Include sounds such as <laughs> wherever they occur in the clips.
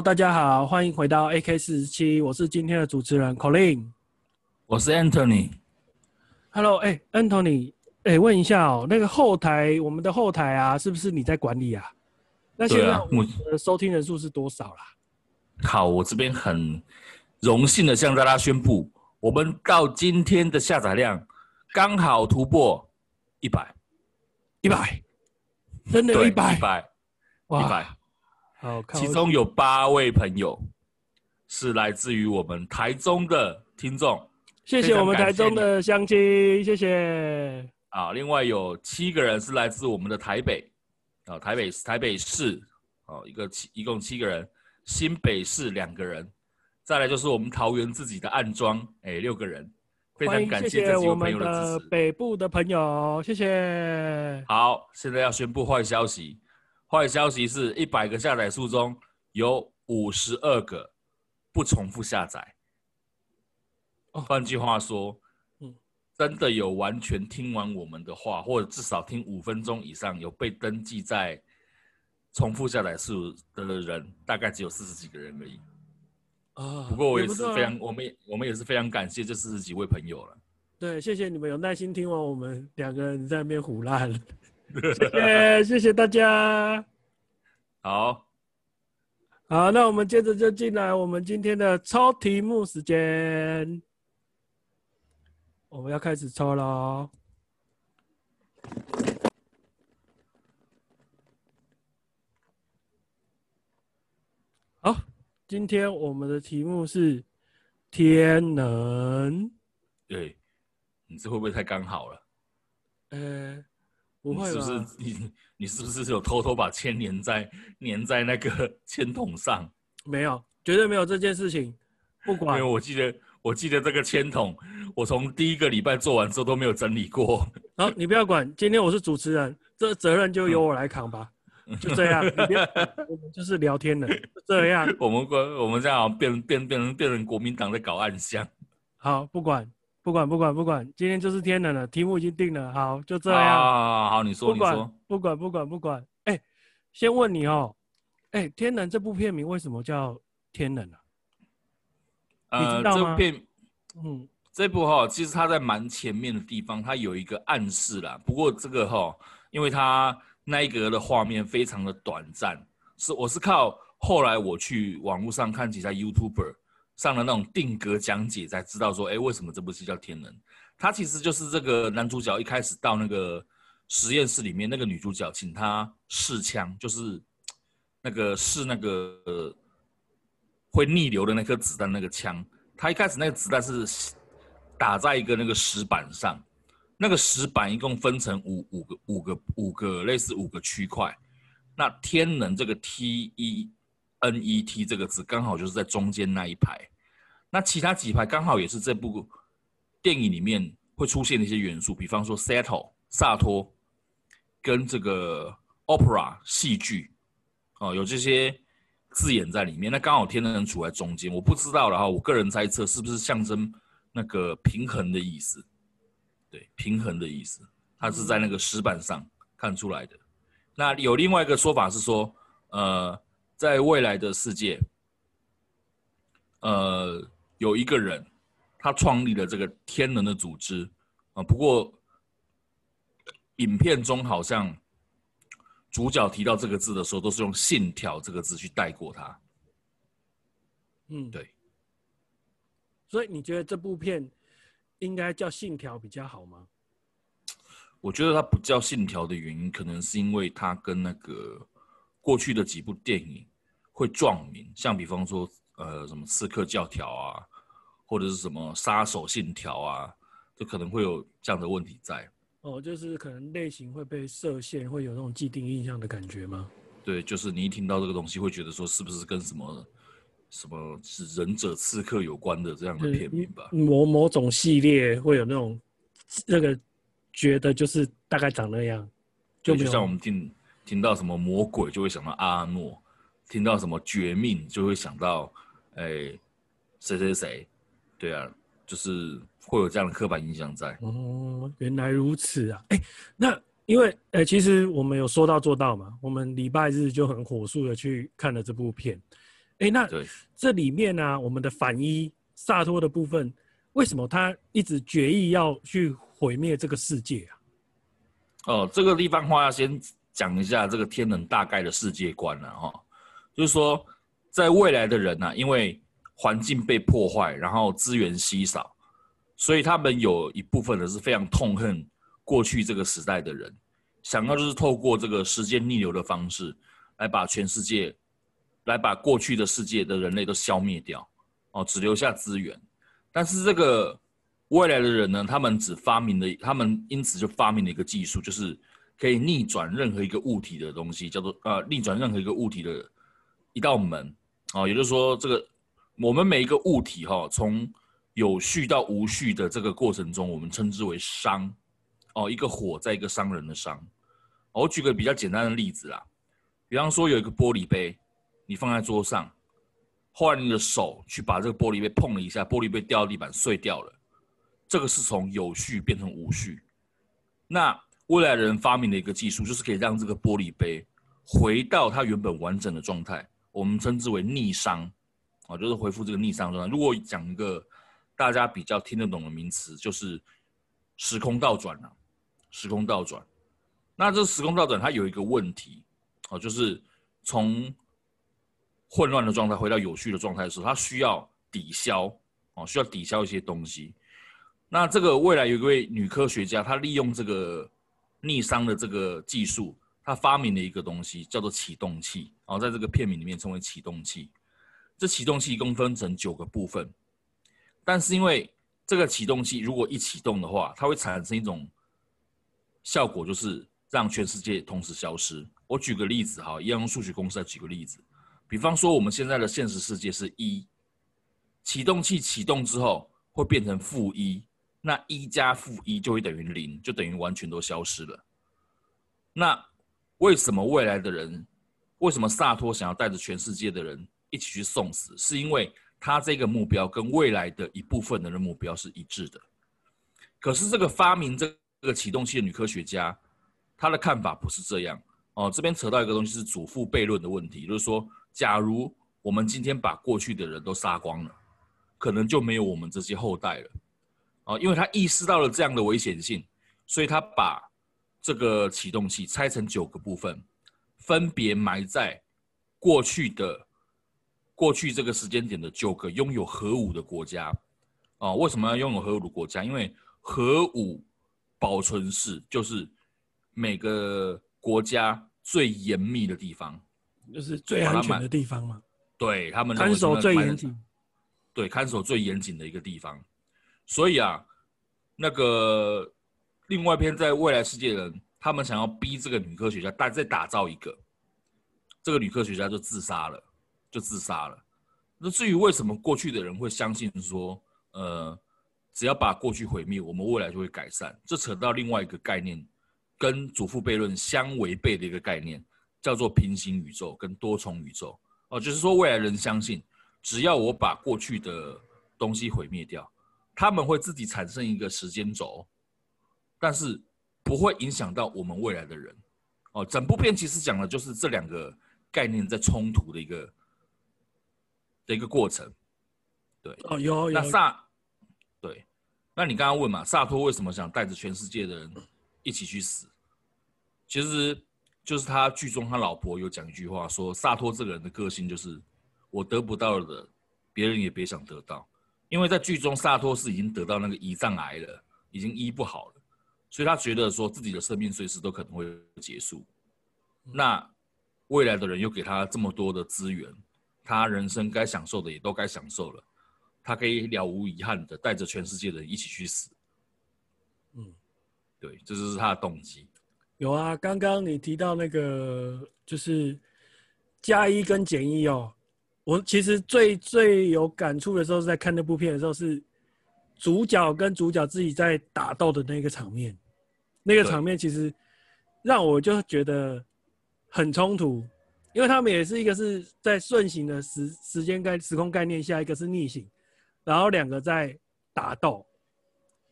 Hello，大家好，欢迎回到 AK 四十七，我是今天的主持人 Colin，我是 Anthony。Hello，哎、欸、，Anthony，哎、欸，问一下哦、喔，那个后台，我们的后台啊，是不是你在管理啊？那现在我们的收听人数是多少啦？好，我这边很荣幸的向大家宣布，我们到今天的下载量刚好突破一百，一百，真的，一百，一百，一百。好，其中有八位朋友是来自于我们台中的听众。谢谢我们台中的乡亲，谢谢。啊，另外有七个人是来自我们的台北，啊，台北台北市，哦，一个七，一共七个人，新北市两个人，再来就是我们桃园自己的暗庄，哎，六个人，非常感谢这几位朋友的支持。欢迎谢谢我们的北部的朋友，谢谢。好，现在要宣布坏消息，坏消息是一百个下载数中有五十二个不重复下载。换句话说，嗯，真的有完全听完我们的话，或者至少听五分钟以上，有被登记在重复下载数的人，大概只有四十几个人而已。啊，不过我也是非常，我们我们也是非常感谢这四十几位朋友了。对，谢谢你们有耐心听完我们两个人在那边胡烂，<laughs> 谢谢谢谢大家。好，好，那我们接着就进来我们今天的抽题目时间。我们要开始抽喽。好，今天我们的题目是天能。对，你这会不会太刚好了？呃，不会吧？是不是你你是不是有偷偷把铅粘在粘在那个 <laughs> 签筒上？没有，绝对没有这件事情。不管，因为我记得。我记得这个签筒，我从第一个礼拜做完之后都没有整理过。好，你不要管，今天我是主持人，这责任就由我来扛吧。嗯、就这样，我们就是聊天的，这样。我们我们这样变变变成变成国民党在搞暗箱。好，不管不管不管不管，今天就是天冷了，题目已经定了。好，就这样。好，好，你说，不管你说，不管不管不管。哎、欸，先问你哦，哎、欸，天冷这部片名为什么叫天能啊？呃，这片，嗯，这部哈，其实它在蛮前面的地方，它有一个暗示啦。不过这个哈，因为它那一格的画面非常的短暂，是我是靠后来我去网络上看其他 YouTuber 上了那种定格讲解，才知道说，哎，为什么这部戏叫天能？它其实就是这个男主角一开始到那个实验室里面，那个女主角请他试枪，就是那个试那个。会逆流的那颗子弹，那个枪，它一开始那个子弹是打在一个那个石板上，那个石板一共分成五五个五个五个类似五个区块，那天能这个 T 一 N E T 这个字刚好就是在中间那一排，那其他几排刚好也是这部电影里面会出现的一些元素，比方说 settle 萨托跟这个 opera 戏剧，哦，有这些。字眼在里面，那刚好天能处在中间，我不知道了哈。我个人猜测是不是象征那个平衡的意思？对，平衡的意思，它是在那个石板上看出来的。那有另外一个说法是说，呃，在未来的世界，呃，有一个人他创立了这个天能的组织啊。不过影片中好像。主角提到这个字的时候，都是用“信条”这个字去带过它。嗯，对。所以你觉得这部片应该叫《信条》比较好吗？我觉得它不叫《信条》的原因，可能是因为它跟那个过去的几部电影会撞名，像比方说，呃，什么《刺客教条》啊，或者是什么《杀手信条》啊，就可能会有这样的问题在。哦，就是可能类型会被设限，会有那种既定印象的感觉吗？对，就是你一听到这个东西，会觉得说是不是跟什么什么是忍者刺客有关的这样的片名吧？某某种系列会有那种那个觉得就是大概长那样，就就像我们听听到什么魔鬼就会想到阿诺，听到什么绝命就会想到哎谁谁谁，对啊，就是。会有这样的刻板印象在哦，原来如此啊！哎，那因为呃，其实我们有说到做到嘛，我们礼拜日就很火速的去看了这部片。哎，那这里面呢、啊，我们的反一萨托的部分，为什么他一直决意要去毁灭这个世界啊？哦，这个地方话要先讲一下这个天能大概的世界观了哈，就是说，在未来的人呢、啊，因为环境被破坏，然后资源稀少，所以他们有一部分人是非常痛恨过去这个时代的人，想要就是透过这个时间逆流的方式，来把全世界，来把过去的世界的人类都消灭掉，哦，只留下资源。但是这个未来的人呢，他们只发明了，他们因此就发明了一个技术，就是可以逆转任何一个物体的东西，叫做呃逆转任何一个物体的一道门，哦，也就是说这个。我们每一个物体哈，从有序到无序的这个过程中，我们称之为熵。哦，一个火在一个商人的商。我举个比较简单的例子啦，比方说有一个玻璃杯，你放在桌上，后来你的手去把这个玻璃杯碰了一下，玻璃杯掉到地板碎掉了，这个是从有序变成无序。那未来人发明的一个技术，就是可以让这个玻璃杯回到它原本完整的状态，我们称之为逆熵。啊，就是恢复这个逆熵状态。如果讲一个大家比较听得懂的名词，就是时空倒转了。时空倒转，那这时空倒转它有一个问题，哦，就是从混乱的状态回到有序的状态的时候，它需要抵消，哦，需要抵消一些东西。那这个未来有一位女科学家，她利用这个逆熵的这个技术，她发明了一个东西，叫做启动器。然后在这个片名里面称为启动器。这启动器一共分成九个部分，但是因为这个启动器如果一启动的话，它会产生一种效果，就是让全世界同时消失。我举个例子哈，一样用数学公式来举个例子，比方说我们现在的现实世界是一，启动器启动之后会变成负一，那一加负一就会等于零，就等于完全都消失了。那为什么未来的人，为什么萨托想要带着全世界的人？一起去送死，是因为他这个目标跟未来的一部分人的目标是一致的。可是这个发明这个启动器的女科学家，她的看法不是这样哦。这边扯到一个东西是祖父悖论的问题，就是说，假如我们今天把过去的人都杀光了，可能就没有我们这些后代了。哦，因为他意识到了这样的危险性，所以他把这个启动器拆成九个部分，分别埋在过去的。过去这个时间点的九个拥有核武的国家，哦，为什么要拥有核武的国家？因为核武保存室就是每个国家最严密的地方，就是最安全的地方嘛。对，他们看守最严谨，对，看守最严谨的一个地方。所以啊，那个另外一篇在未来世界的人，他们想要逼这个女科学家再再打造一个，这个女科学家就自杀了。就自杀了。那至于为什么过去的人会相信说，呃，只要把过去毁灭，我们未来就会改善？这扯到另外一个概念，跟祖父悖论相违背的一个概念，叫做平行宇宙跟多重宇宙。哦，就是说未来人相信，只要我把过去的东西毁灭掉，他们会自己产生一个时间轴，但是不会影响到我们未来的人。哦，整部片其实讲的就是这两个概念在冲突的一个。的一个过程，对哦，有有那萨，对，那你刚刚问嘛，萨托为什么想带着全世界的人一起去死？其实就是他剧中他老婆有讲一句话说，萨托这个人的个性就是我得不到的，别人也别想得到。因为在剧中萨托是已经得到那个胰脏癌了，已经医不好了，所以他觉得说自己的生命随时都可能会结束。那未来的人又给他这么多的资源。他人生该享受的也都该享受了，他可以了无遗憾的带着全世界的人一起去死。嗯，对，这就是他的动机。有啊，刚刚你提到那个就是加一跟减一哦，我其实最最有感触的时候是在看那部片的时候，是主角跟主角自己在打斗的那个场面，那个场面其实让我就觉得很冲突。因为他们也是一个是在顺行的时时间概时空概念下，一个是逆行，然后两个在打斗。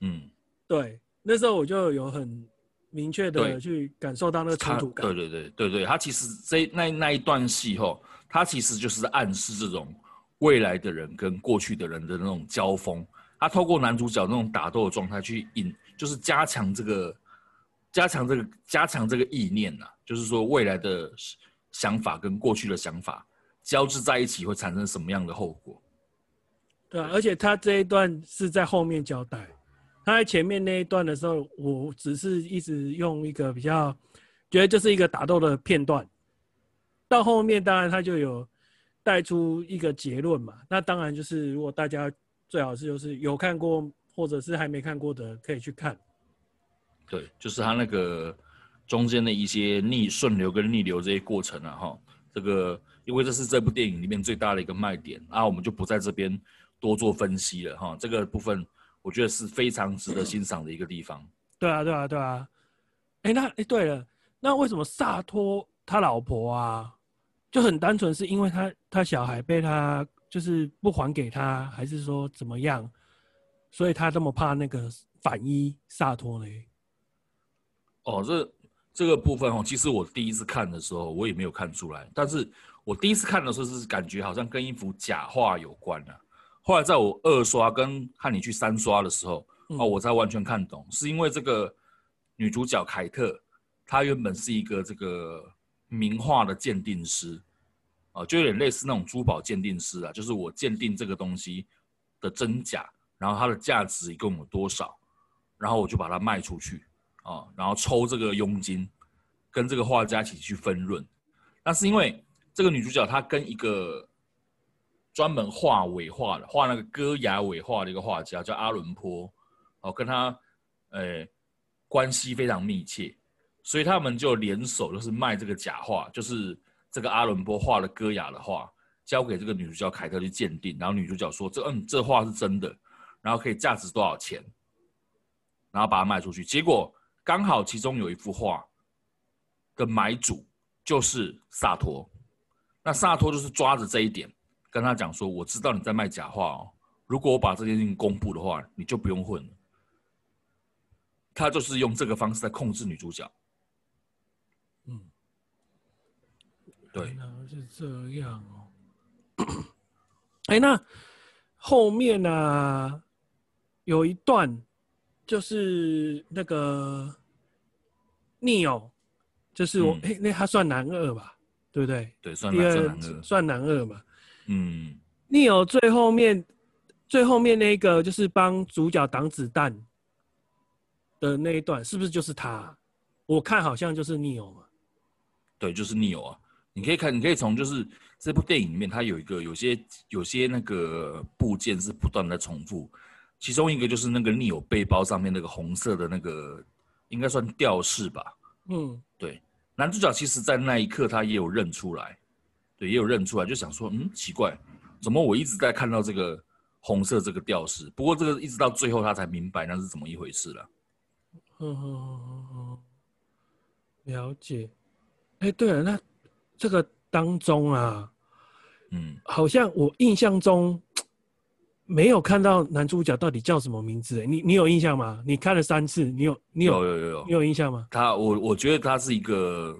嗯，对，那时候我就有很明确的去感受到那个冲突感。对对对对对，他其实这那那一段戏后，他其实就是暗示这种未来的人跟过去的人的那种交锋。他透过男主角那种打斗的状态去引，就是加强这个，加强这个，加强这个意念呐、就是说未来的想法跟过去的想法交织在一起会产生什么样的后果？对啊，而且他这一段是在后面交代，他在前面那一段的时候，我只是一直用一个比较觉得就是一个打斗的片段，到后面当然他就有带出一个结论嘛，那当然就是如果大家。最好是就是有看过或者是还没看过的可以去看。对，就是他那个中间的一些逆顺流跟逆流这些过程啊，哈，这个因为这是这部电影里面最大的一个卖点，啊，我们就不在这边多做分析了，哈，这个部分我觉得是非常值得欣赏的一个地方。<coughs> 对啊，对啊，对啊。哎，那哎，对了，那为什么萨托他老婆啊就很单纯，是因为他他小孩被他。就是不还给他，还是说怎么样？所以他这么怕那个反伊萨托雷？哦，这这个部分哦，其实我第一次看的时候，我也没有看出来。但是我第一次看的时候，是感觉好像跟一幅假画有关啊。后来在我二刷跟看你去三刷的时候，哦，我才完全看懂，嗯、是因为这个女主角凯特，她原本是一个这个名画的鉴定师。啊，就有点类似那种珠宝鉴定师啊，就是我鉴定这个东西的真假，然后它的价值一共有多少，然后我就把它卖出去啊，然后抽这个佣金，跟这个画家一起去分润。那是因为这个女主角她跟一个专门画尾画的，画那个戈雅尾画的一个画家叫阿伦坡，哦，跟他呃关系非常密切，所以他们就联手，就是卖这个假画，就是。这个阿伦波画了戈雅的画，交给这个女主角凯特去鉴定，然后女主角说：“这嗯，这画是真的，然后可以价值多少钱？”然后把它卖出去。结果刚好其中有一幅画的买主就是萨托，那萨托就是抓着这一点跟他讲说：“我知道你在卖假画哦，如果我把这件事情公布的话，你就不用混了。”他就是用这个方式在控制女主角。嗯。对，是这样哦。<coughs> 哎，那后面呢、啊？有一段就是那个 Neo，就是我哎、嗯，那他算男二吧？对不对？对，算男二，算男二嘛。嗯，Neo 最后面最后面那个就是帮主角挡子弹的那一段，是不是就是他？我看好像就是 Neo 嘛。对，就是 Neo 啊。你可以看，你可以从就是这部电影里面，它有一个有些有些那个部件是不断的重复，其中一个就是那个 Neo 背包上面那个红色的那个，应该算吊饰吧。嗯，对。男主角其实，在那一刻他也有认出来，对，也有认出来，就想说，嗯，奇怪，怎么我一直在看到这个红色这个吊饰？不过这个一直到最后他才明白那是怎么一回事了。了解。哎，对了，那。这个当中啊，嗯，好像我印象中 <tsk> 没有看到男主角到底叫什么名字。你你有印象吗？你看了三次，你有你有有有有你有印象吗？他我我觉得他是一个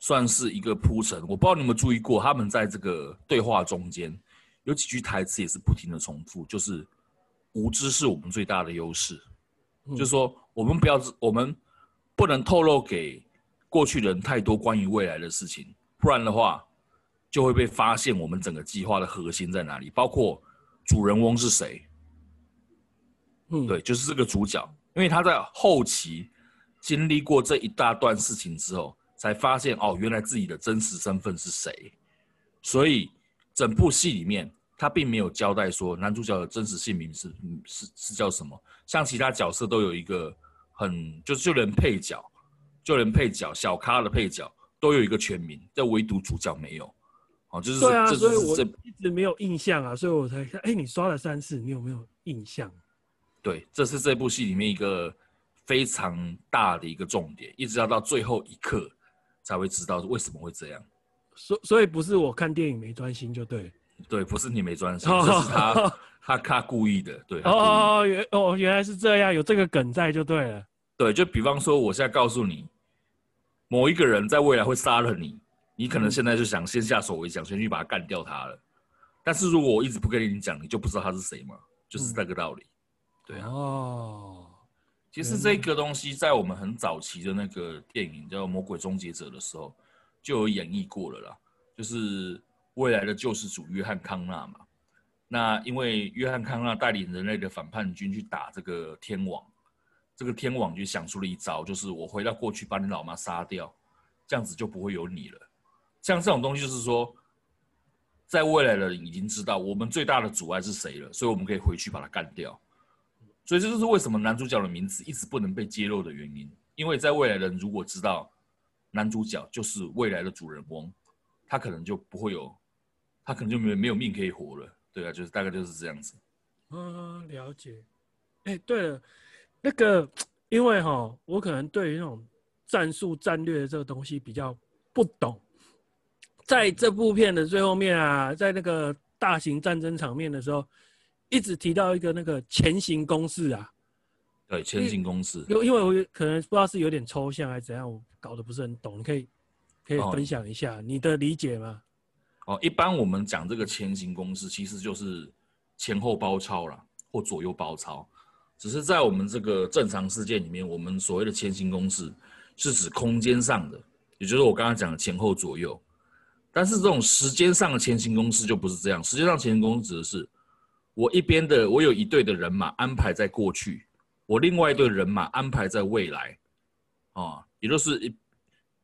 算是一个铺陈。我不知道你有没有注意过，他们在这个对话中间有几句台词也是不停的重复，就是无知是我们最大的优势，嗯、就是说我们不要我们不能透露给过去人太多关于未来的事情。不然的话，就会被发现我们整个计划的核心在哪里，包括主人翁是谁。嗯，对，就是这个主角，因为他在后期经历过这一大段事情之后，才发现哦，原来自己的真实身份是谁。所以整部戏里面，他并没有交代说男主角的真实姓名是是是叫什么，像其他角色都有一个很就是就连配角，就连配角小咖的配角。都有一个全名，但唯独主角没有。哦，就是对啊，所以我一直没有印象啊，所以我才看。哎，你刷了三次，你有没有印象？对，这是这部戏里面一个非常大的一个重点，一直要到最后一刻才会知道为什么会这样。所所以不是我看电影没专心就对。对，不是你没专心，这是他他他故意的。对。哦哦原哦原来是这样，有这个梗在就对了。对，就比方说，我现在告诉你，某一个人在未来会杀了你，你可能现在就想先下手为强，先去把他干掉他了。但是如果我一直不跟你讲，你就不知道他是谁嘛，就是这个道理。对啊。哦。其实这个东西在我们很早期的那个电影叫《魔鬼终结者》的时候就有演绎过了啦，就是未来的救世主约翰康纳嘛。那因为约翰康纳带领人类的反叛军去打这个天网，这个天网就想出了一招，就是我回到过去把你老妈杀掉，这样子就不会有你了。像这种东西就是说。在未来的人已经知道我们最大的阻碍是谁了，所以我们可以回去把他干掉。所以这就是为什么男主角的名字一直不能被揭露的原因。因为在未来的人如果知道男主角就是未来的主人翁，他可能就不会有，他可能就没没有命可以活了。对啊，就是大概就是这样子。嗯，了解。哎，对了，那个因为哈，我可能对于那种战术战略的这个东西比较不懂。在这部片的最后面啊，在那个大型战争场面的时候，一直提到一个那个前行攻势啊。对，前行攻势。因因为我可能不知道是有点抽象还是怎样，我搞得不是很懂，你可以可以分享一下你的理解吗？哦，一般我们讲这个前行攻势，其实就是前后包抄啦，或左右包抄。只是在我们这个正常世界里面，我们所谓的前行公式是指空间上的，也就是我刚刚讲的前后左右。但是这种时间上的前行公式就不是这样。时间上前行公式指的是，我一边的我有一队的人马安排在过去，我另外一队人马安排在未来，啊，也就是一，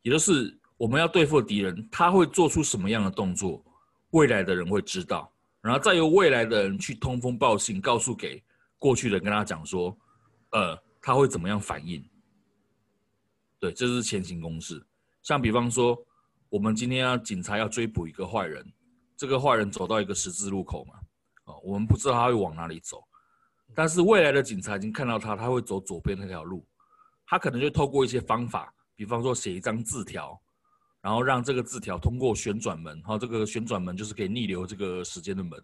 也就是我们要对付的敌人，他会做出什么样的动作，未来的人会知道，然后再由未来的人去通风报信，告诉给过去的，跟他讲说，呃，他会怎么样反应。对，这是前行公式。像比方说。我们今天要警察要追捕一个坏人，这个坏人走到一个十字路口嘛，啊，我们不知道他会往哪里走，但是未来的警察已经看到他，他会走左边那条路，他可能就透过一些方法，比方说写一张字条，然后让这个字条通过旋转门，哈，这个旋转门就是可以逆流这个时间的门，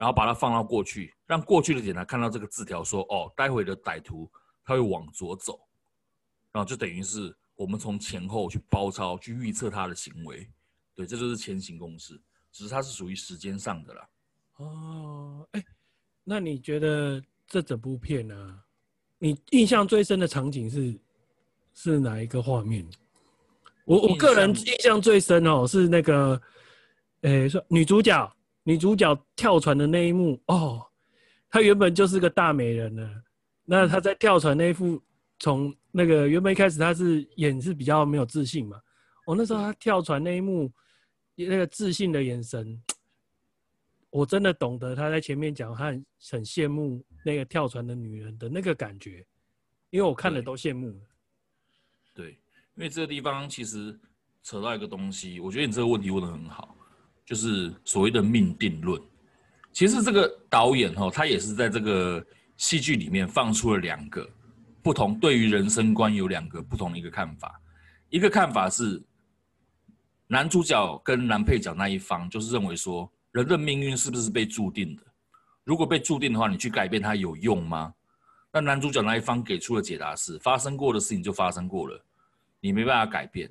然后把它放到过去，让过去的警察看到这个字条，说，哦，待会的歹徒他会往左走，然后就等于是。我们从前后去包抄，去预测他的行为，对，这就是前行公式，只是它是属于时间上的啦。哦，哎，那你觉得这整部片呢、啊？你印象最深的场景是是哪一个画面？我我个人印象最深哦，是那个，诶，说女主角女主角跳船的那一幕哦，她原本就是个大美人呢，那她在跳船那一幕。从那个原本一开始她是演是比较没有自信嘛，我、哦、那时候她跳船那一幕，那个自信的眼神，<tsk> 我真的懂得她在前面讲她很很羡慕那个跳船的女人的那个感觉，因为我看了都羡慕。对，因为这个地方其实扯到一个东西，我觉得你这个问题问的很好，就是所谓的命定论。其实这个导演哈，他也是在这个戏剧里面放出了两个。不同对于人生观有两个不同的一个看法，一个看法是男主角跟男配角那一方就是认为说，人的命运是不是被注定的？如果被注定的话，你去改变它有用吗？那男主角那一方给出的解答是，发生过的事情就发生过了，你没办法改变。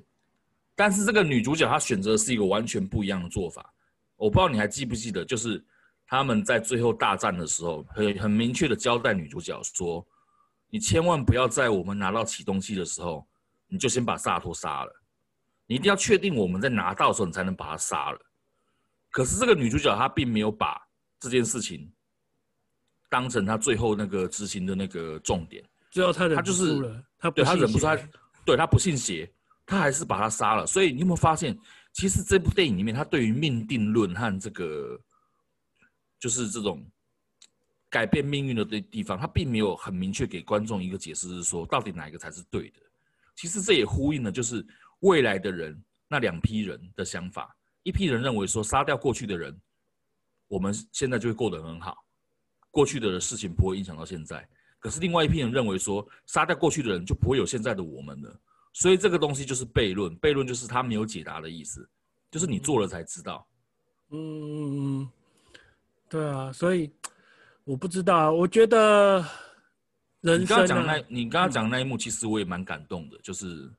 但是这个女主角她选择的是一个完全不一样的做法，我不知道你还记不记得，就是他们在最后大战的时候，很很明确的交代女主角说。你千万不要在我们拿到启动器的时候，你就先把萨托杀了。你一定要确定我们在拿到的时候，你才能把他杀了。可是这个女主角她并没有把这件事情当成她最后那个执行的那个重点。最后她忍不住了，她对她忍不住，她对她不信邪，他还是把他杀了。所以你有没有发现，其实这部电影里面，他对于命定论和这个就是这种。改变命运的地地方，他并没有很明确给观众一个解释，是说到底哪一个才是对的。其实这也呼应了，就是未来的人那两批人的想法。一批人认为说，杀掉过去的人，我们现在就会过得很好，过去的事情不会影响到现在。可是另外一批人认为说，杀掉过去的人就不会有现在的我们了。所以这个东西就是悖论，悖论就是他没有解答的意思，就是你做了才知道。嗯嗯嗯，对啊，所以。我不知道，我觉得人生、啊。你刚刚讲那，你刚刚讲那一幕，其实我也蛮感动的，嗯、就是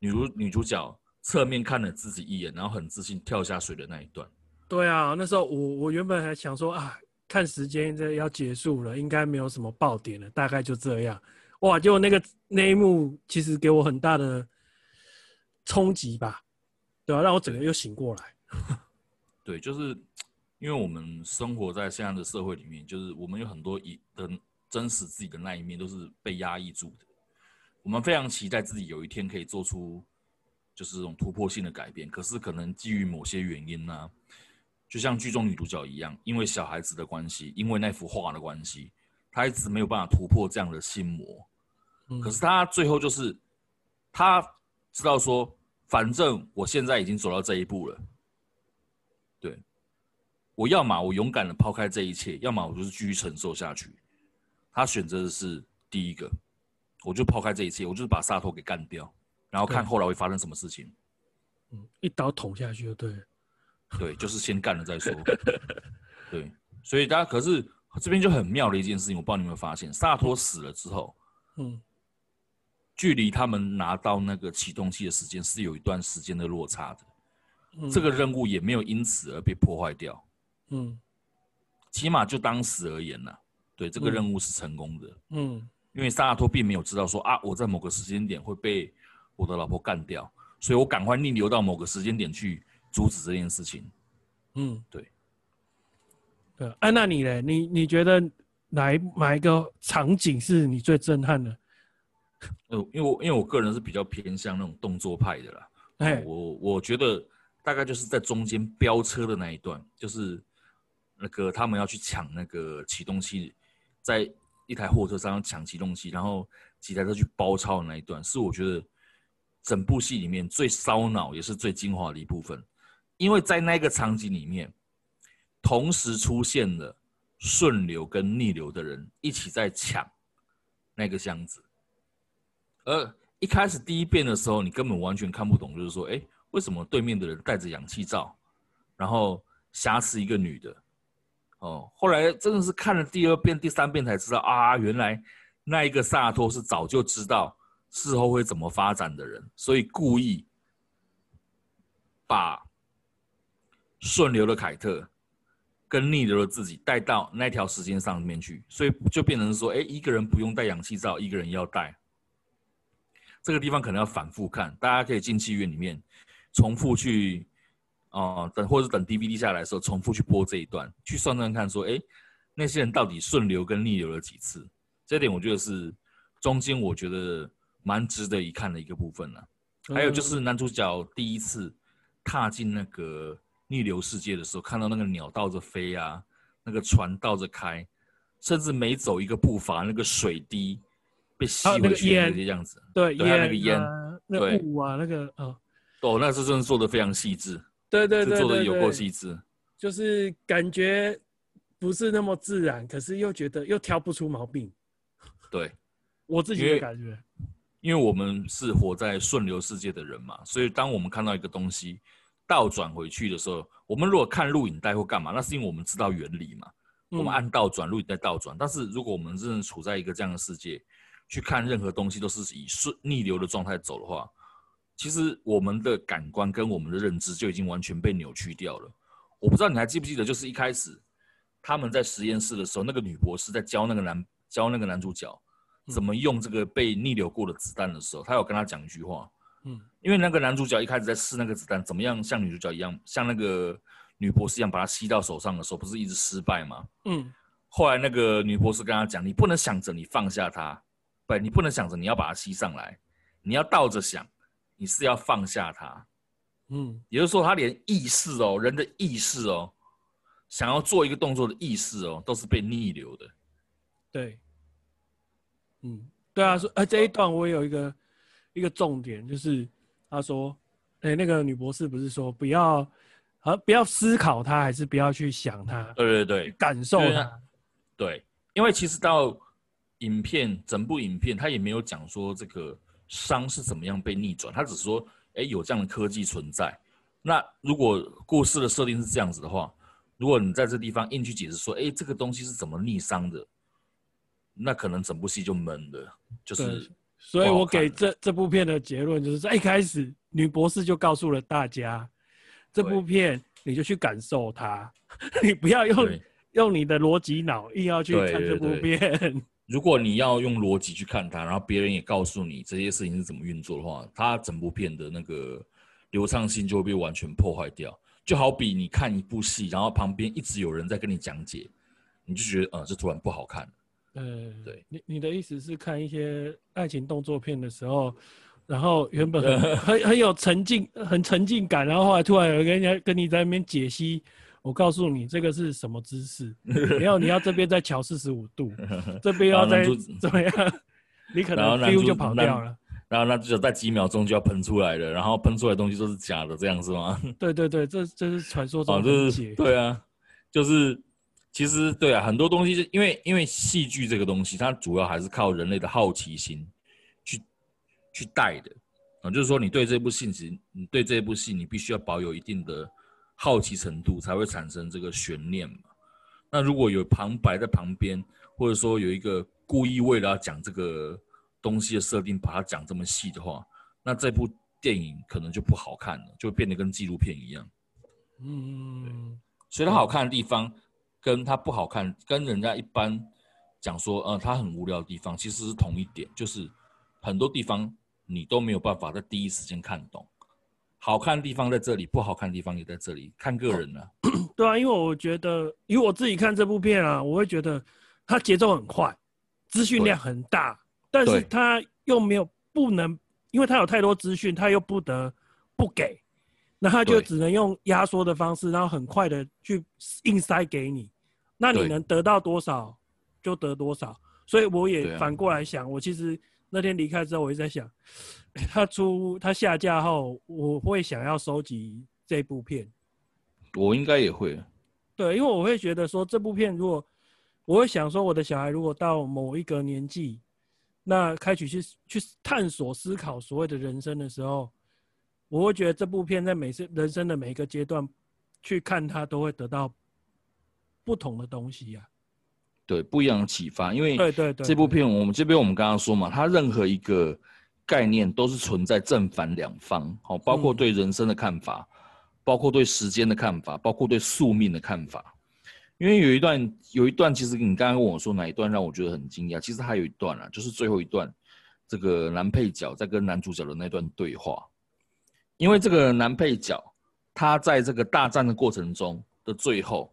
女主女主角侧面看了自己一眼，然后很自信跳下水的那一段。对啊，那时候我我原本还想说啊，看时间这要结束了，应该没有什么爆点了，大概就这样。哇，结果那个那一幕其实给我很大的冲击吧，对啊，让我整个又醒过来。<laughs> 对，就是。因为我们生活在现在的社会里面，就是我们有很多一的真实自己的那一面都是被压抑住的。我们非常期待自己有一天可以做出就是这种突破性的改变，可是可能基于某些原因呢、就像剧中女主角一样，因为小孩子的关系，因为那幅画的关系，她一直没有办法突破这样的心魔。可是他最后就是，他知道说，反正我现在已经走到这一步了。对我要么我勇敢的抛开这一切，要么我就是继续承受下去。他选择的是第一个，我就抛开这一切，我就是把萨托给干掉，然后看后来会发生什么事情。嗯，一刀捅下去就对了。对，就是先干了再说。<laughs> 对，所以大家可是这边就很妙的一件事情，我不知道你有没有发现，萨托死了之后，嗯，距离他们拿到那个启动器的时间是有一段时间的落差的，嗯，这个任务也没有因此而被破坏掉。嗯，起码就当时而言呢，对这个任务是成功的。嗯，因为萨拉托并没有知道说啊，我在某个时间点会被我的老婆干掉，所以我赶快逆流到某个时间点去阻止这件事情。嗯，对。对，哎、啊，那你呢？你你觉得哪一哪一个场景是你最震撼的？呃，因为我因为我个人是比较偏向那种动作派的啦。哎，我我觉得大概就是在中间飙车的那一段，就是。那个他们要去抢那个启动器，在一台货车上要抢启动器，然后几台车去包抄的那一段，是我觉得整部戏里面最烧脑也是最精华的一部分，因为在那个场景里面，同时出现了顺流跟逆流的人一起在抢那个箱子，而一开始第一遍的时候，你根本完全看不懂，就是说，哎，为什么对面的人戴着氧气罩，然后挟持一个女的？哦，后来真的是看了第二遍、第三遍才知道啊，原来那一个萨托是早就知道事后会怎么发展的人，所以故意把顺流的凯特跟逆流的自己带到那条时间上面去，所以就变成说，哎，一个人不用戴氧气罩，一个人要戴。这个地方可能要反复看，大家可以进戏院里面重复去。哦，等或者等 DVD 下来的时候，重复去播这一段，去算算看，说，哎，那些人到底顺流跟逆流了几次？这点我觉得是中间我觉得蛮值得一看的一个部分了。还有就是男主角第一次踏进那个逆流世界的时候，看到那个鸟倒着飞啊，那个船倒着开，甚至每走一个步伐，那个水滴被吸回去的这样子，对，对，那个烟，那个雾啊，那个哦，哦，那是真的做的非常细致。对对对，做的有够细致，就是感觉不是那么自然，可是又觉得又挑不出毛病。对，我自己的感觉，因为我们是活在顺流世界的人嘛，所以当我们看到一个东西倒转回去的时候，我们如果看录影带或干嘛，那是因为我们知道原理嘛，我们按倒转录影带倒转。但是如果我们真的处在一个这样的世界，去看任何东西都是以顺逆流的状态走的话。其实我们的感官跟我们的认知就已经完全被扭曲掉了。我不知道你还记不记得，就是一开始他们在实验室的时候，那个女博士在教那个男教那个男主角怎么用这个被逆流过的子弹的时候，他有跟他讲一句话。嗯，因为那个男主角一开始在试那个子弹怎么样像女主角一样，像那个女博士一样把它吸到手上的时候，不是一直失败吗？嗯，后来那个女博士跟他讲，你不能想着你放下它，不，你不能想着你要把它吸上来，你要倒着想。你是要放下它，嗯，也就是说，他连意识哦，人的意识哦，想要做一个动作的意识哦，都是被逆流的。对，嗯，对啊，说，呃，这一段我也有一个一个重点，就是他说，哎，那个女博士不是说不要，啊，不要思考它，还是不要去想它？对对对，感受它。对，因为其实到影片整部影片，他也没有讲说这个。伤是怎么样被逆转？他只是说，哎，有这样的科技存在。那如果故事的设定是这样子的话，如果你在这地方硬去解释说，哎，这个东西是怎么逆伤的？那可能整部戏就闷了。就是，所以我给这这部片的结论就是在一开始，女博士就告诉了大家，这部片你就去感受它，<laughs> 你不要用用你的逻辑脑硬要去看这部片。如果你要用逻辑去看它，然后别人也告诉你这些事情是怎么运作的话，它整部片的那个流畅性就会被完全破坏掉。就好比你看一部戏，然后旁边一直有人在跟你讲解，你就觉得，呃，这突然不好看。嗯，对，你你的意思是看一些爱情动作片的时候，然后原本很 <laughs> 很，很有沉浸、很沉浸感，然后后来突然有人家跟你在那边解析，我告诉你这个是什么姿势，<laughs> 然后你要这边再调四十五度，<laughs> 这边要再怎么样，你可能 feel 就跑掉了。然后那就在几秒钟就要喷出来了，然后喷出来的东西都是假的，这样是吗？<laughs> 对对对，这这是传说中的东西。对啊，就是其实对啊，很多东西是因为因为戏剧这个东西，它主要还是靠人类的好奇心去去带的啊，就是说你对这部戏，你对这部戏，你必须要保有一定的好奇程度，才会产生这个悬念嘛。那如果有旁白在旁边，或者说有一个故意为了要讲这个。东西的设定把它讲这么细的话，那这部电影可能就不好看了，就变得跟纪录片一样。嗯，所以它好看的地方，跟它不好看，跟人家一般讲说，呃，它很无聊的地方，其实是同一点，就是很多地方你都没有办法在第一时间看懂。好看的地方在这里，不好看的地方也在这里，看个人了。<clears throat> 对啊，因为我觉得，以我自己看这部片啊，我会觉得它节奏很快，资讯量很大。但是它又没有不能，因为它有太多资讯，它又不得不给，那它就只能用压缩的方式，然后很快的去硬塞给你，那你能得到多少就得多少。所以我也反过来想，我其实那天离开之后，我一直在想，他出他下架后，我会想要收集这部片，我应该也会，对，因为我会觉得说这部片，如果我会想说，我的小孩如果到某一个年纪。那开始去去探索思考所谓的人生的时候，我会觉得这部片在每次人生的每一个阶段去看它，都会得到不同的东西呀、啊。对，不一样的启发。因为对对对，这部片我们这边我们刚刚说嘛，它任何一个概念都是存在正反两方，好，包括对人生的看法，嗯、包括对时间的看法，包括对宿命的看法。因为有一段，有一段，其实你刚刚跟我说哪一段让我觉得很惊讶，其实还有一段啊，就是最后一段，这个男配角在跟男主角的那段对话。因为这个男配角他在这个大战的过程中的最后，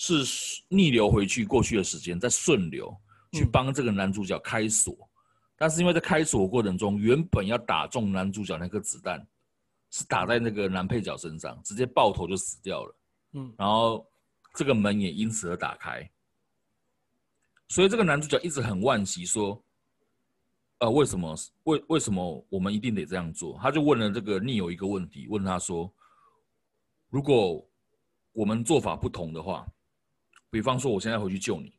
是逆流回去过去的时间，在顺流去帮这个男主角开锁，嗯、但是因为在开锁过程中，原本要打中男主角那颗子弹，是打在那个男配角身上，直接爆头就死掉了。嗯，然后这个门也因此而打开，所以这个男主角一直很惋惜，说：“呃，为什么？为为什么我们一定得这样做？”他就问了这个逆友一个问题，问他说：“如果我们做法不同的话，比方说我现在回去救你，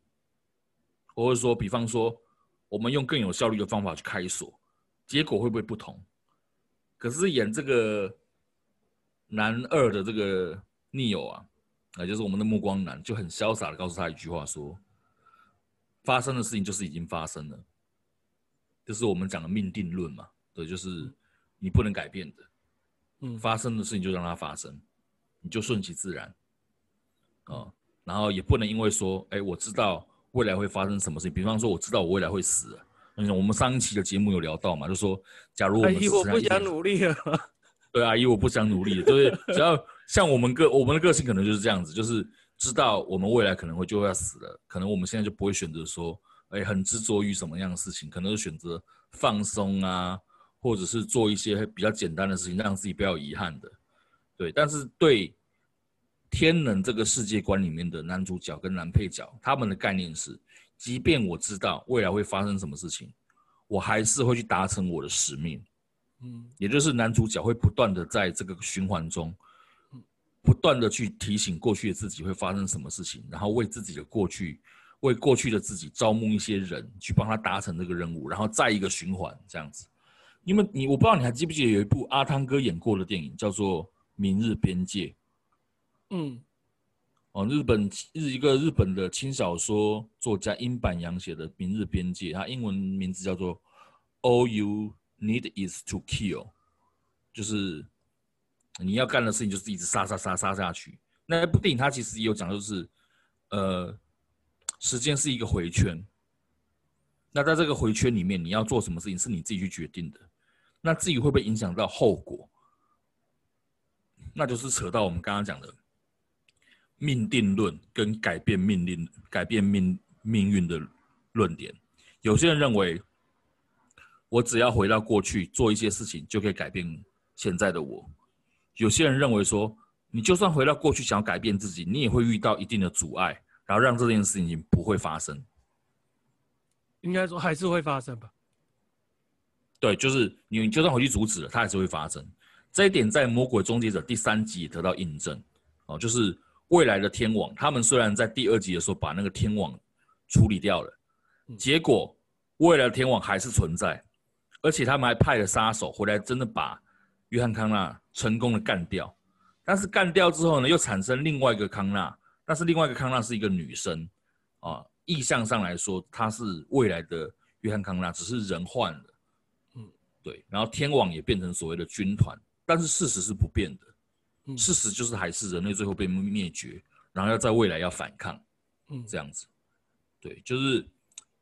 或者说比方说我们用更有效率的方法去开锁，结果会不会不同？”可是演这个男二的这个。逆友啊，啊就是我们的目光男，就很潇洒的告诉他一句话说：“发生的事情就是已经发生了，就是我们讲的命定论嘛，对，就是你不能改变的，嗯，发生的事情就让它发生，你就顺其自然，啊、嗯，然后也不能因为说，哎，我知道未来会发生什么事情，比方说我知道我未来会死，嗯，我们上一期的节目有聊到嘛，就说假如我们，<laughs> 哎，我不想努力了。”对啊，因为我不想努力，就是只要 <laughs> 像我们个我们的个性可能就是这样子，就是知道我们未来可能会就要死了，可能我们现在就不会选择说，哎，很执着于什么样的事情，可能是选择放松啊，或者是做一些比较简单的事情，让自己不要遗憾的。对，但是对天能这个世界观里面的男主角跟男配角，他们的概念是，即便我知道未来会发生什么事情，我还是会去达成我的使命。嗯，也就是男主角会不断的在这个循环中，不断的去提醒过去的自己会发生什么事情，然后为自己的过去，为过去的自己招募一些人去帮他达成这个任务，然后再一个循环这样子。因为你我不知道你还记不记得有一部阿汤哥演过的电影叫做《明日边界》。嗯，哦，日本日一个日本的轻小说作家樱坂洋写的《明日边界》，它英文名字叫做《All You Need Is to Kill》，就是你要干的事情就是一直杀杀杀杀下去。那部电影它其实也有讲，就是呃，时间是一个回圈。那在这个回圈里面，你要做什么事情是你自己去决定的。那至于会不会影响到后果，那就是扯到我们刚刚讲的。命定论跟改变命令、改变命命运的论点，有些人认为，我只要回到过去做一些事情，就可以改变现在的我；有些人认为说，你就算回到过去想要改变自己，你也会遇到一定的阻碍，然后让这件事情不会发生。应该说还是会发生吧？对，就是你就算回去阻止了，它还是会发生。这一点在《魔鬼终结者》第三集也得到印证哦，就是。未来的天网，他们虽然在第二集的时候把那个天网处理掉了，结果未来的天网还是存在，而且他们还派了杀手回来，真的把约翰康纳成功的干掉。但是干掉之后呢，又产生另外一个康纳，但是另外一个康纳是一个女生啊，意向上来说她是未来的约翰康纳，只是人换了，嗯，对，然后天网也变成所谓的军团，但是事实是不变的。事实就是还是人类最后被灭绝，然后要在未来要反抗，嗯，这样子，对，就是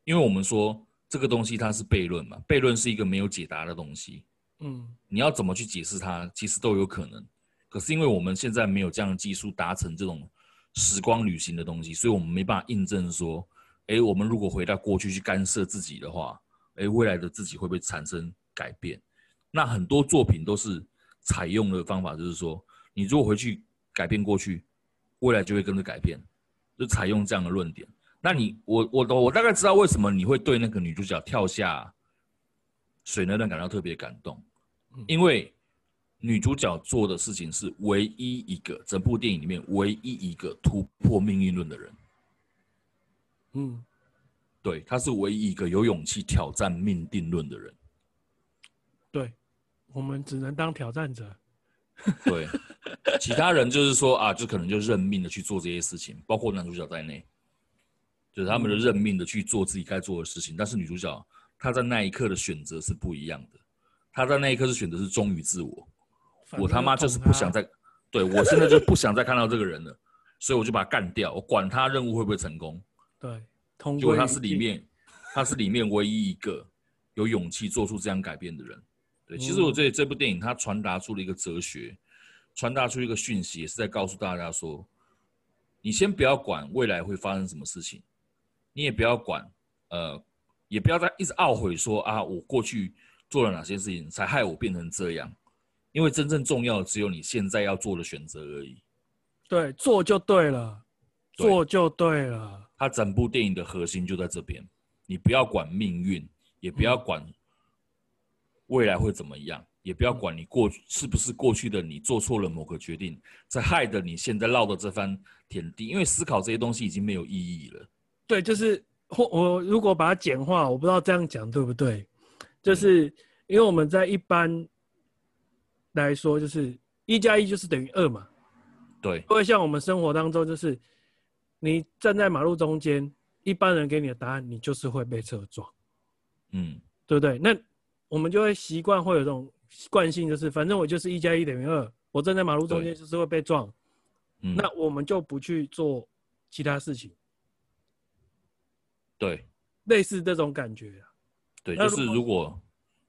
因为我们说这个东西它是悖论嘛，悖论是一个没有解答的东西，嗯，你要怎么去解释它，其实都有可能，可是因为我们现在没有这样的技术达成这种时光旅行的东西，所以我们没办法印证说，哎，我们如果回到过去去干涉自己的话，哎，未来的自己会不会产生改变？那很多作品都是采用的方法，就是说。你如果回去改变过去，未来就会跟着改变，就采用这样的论点。那你我我我大概知道为什么你会对那个女主角跳下水那段感到特别感动，因为女主角做的事情是唯一一个整部电影里面唯一一个突破命运论的人。嗯，对，她是唯一一个有勇气挑战命定论的人。对，我们只能当挑战者。对，<laughs> 其他人就是说啊，就可能就认命的去做这些事情，包括男主角在内，就是他们的认命的去做自己该做的事情。但是女主角她在那一刻的选择是不一样的，她在那一刻是选择是忠于自我。我他妈就是不想再，对，我现在就不想再看到这个人了，<laughs> 所以我就把他干掉，我管他任务会不会成功。对，结果他是里面，他是里面唯一一个有勇气做出这样改变的人。对，其实我这这部电影它传达出了一个哲学，传达出一个讯息，也是在告诉大家说，你先不要管未来会发生什么事情，你也不要管，呃，也不要再一直懊悔说啊，我过去做了哪些事情才害我变成这样，因为真正重要的只有你现在要做的选择而已。对，做就对了，做就对了。他整部电影的核心就在这边，你不要管命运，也不要管。未来会怎么样？也不要管你过去是不是过去的你做错了某个决定，才害得你现在落的这番田地。因为思考这些东西已经没有意义了。对，就是或我如果把它简化，我不知道这样讲对不对？就是因为我们在一般来说，就是一加一就是等于二嘛。对。因为像我们生活当中，就是你站在马路中间，一般人给你的答案，你就是会被车撞。嗯，对不对？那我们就会习惯会有这种惯性，就是反正我就是一加一等于二，我站在马路中间就是会被撞，嗯，那我们就不去做其他事情。对，类似这种感觉。对，就是如果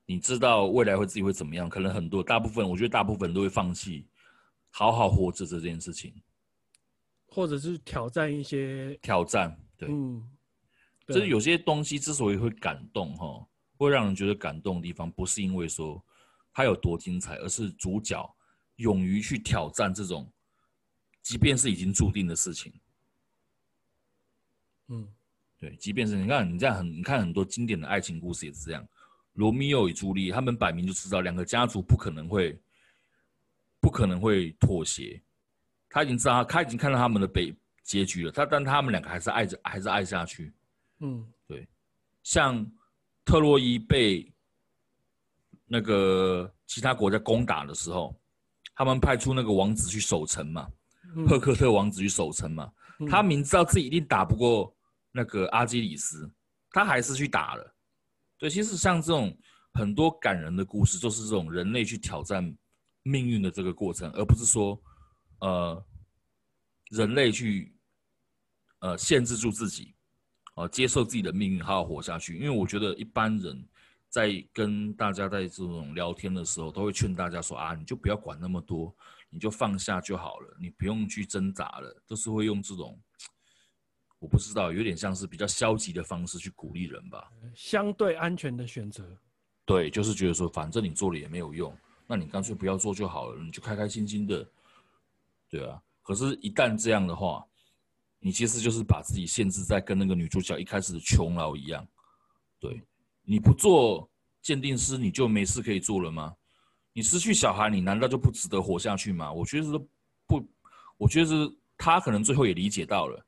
你知道未来会自己会怎么样，可能很多大部分，我觉得大部分都会放弃好好活着这件事情，或者是挑战一些挑战。对，嗯，就是有些东西之所以会感动，哈。会让人觉得感动的地方，不是因为说它有多精彩，而是主角勇于去挑战这种，即便是已经注定的事情。嗯，对，即便是你看你这样很，你看很多经典的爱情故事也是这样，罗密欧与朱丽叶，他们摆明就知道两个家族不可能会，不可能会妥协。他已经知道，他已经看到他们的悲结局了，他但他们两个还是爱着，还是爱下去。嗯，对，像。特洛伊被那个其他国家攻打的时候，他们派出那个王子去守城嘛。<laughs> 赫克特王子去守城嘛。嗯、他明知道自己一定打不过那个阿基里斯，他还是去打了。对，其实像这种很多感人的故事，就是这种人类去挑战命运的这个过程，而不是说，呃，人类去，呃，限制住自己，呃，接受自己的命运，好好活下去。因为我觉得一般人在跟大家在这种聊天的时候，都会劝大家说啊，你就不要管那么多，你就放下就好了，你不用去挣扎了，都是会用这种。<tsk> 我不知道，有点像是比较消极的方式去鼓励人吧。相对安全的选择。对，就是觉得说，反正你做了也没有用，那你干脆不要做就好了，你就开开心心的。对啊，可是，一旦这样的话，你其实就是把自己限制在跟那个女主角一开始的囚牢一样。对，你不做鉴定师，你就没事可以做了吗？你失去小孩，你难道就不值得活下去吗？我觉得是不，我觉得是他可能最后也理解到了。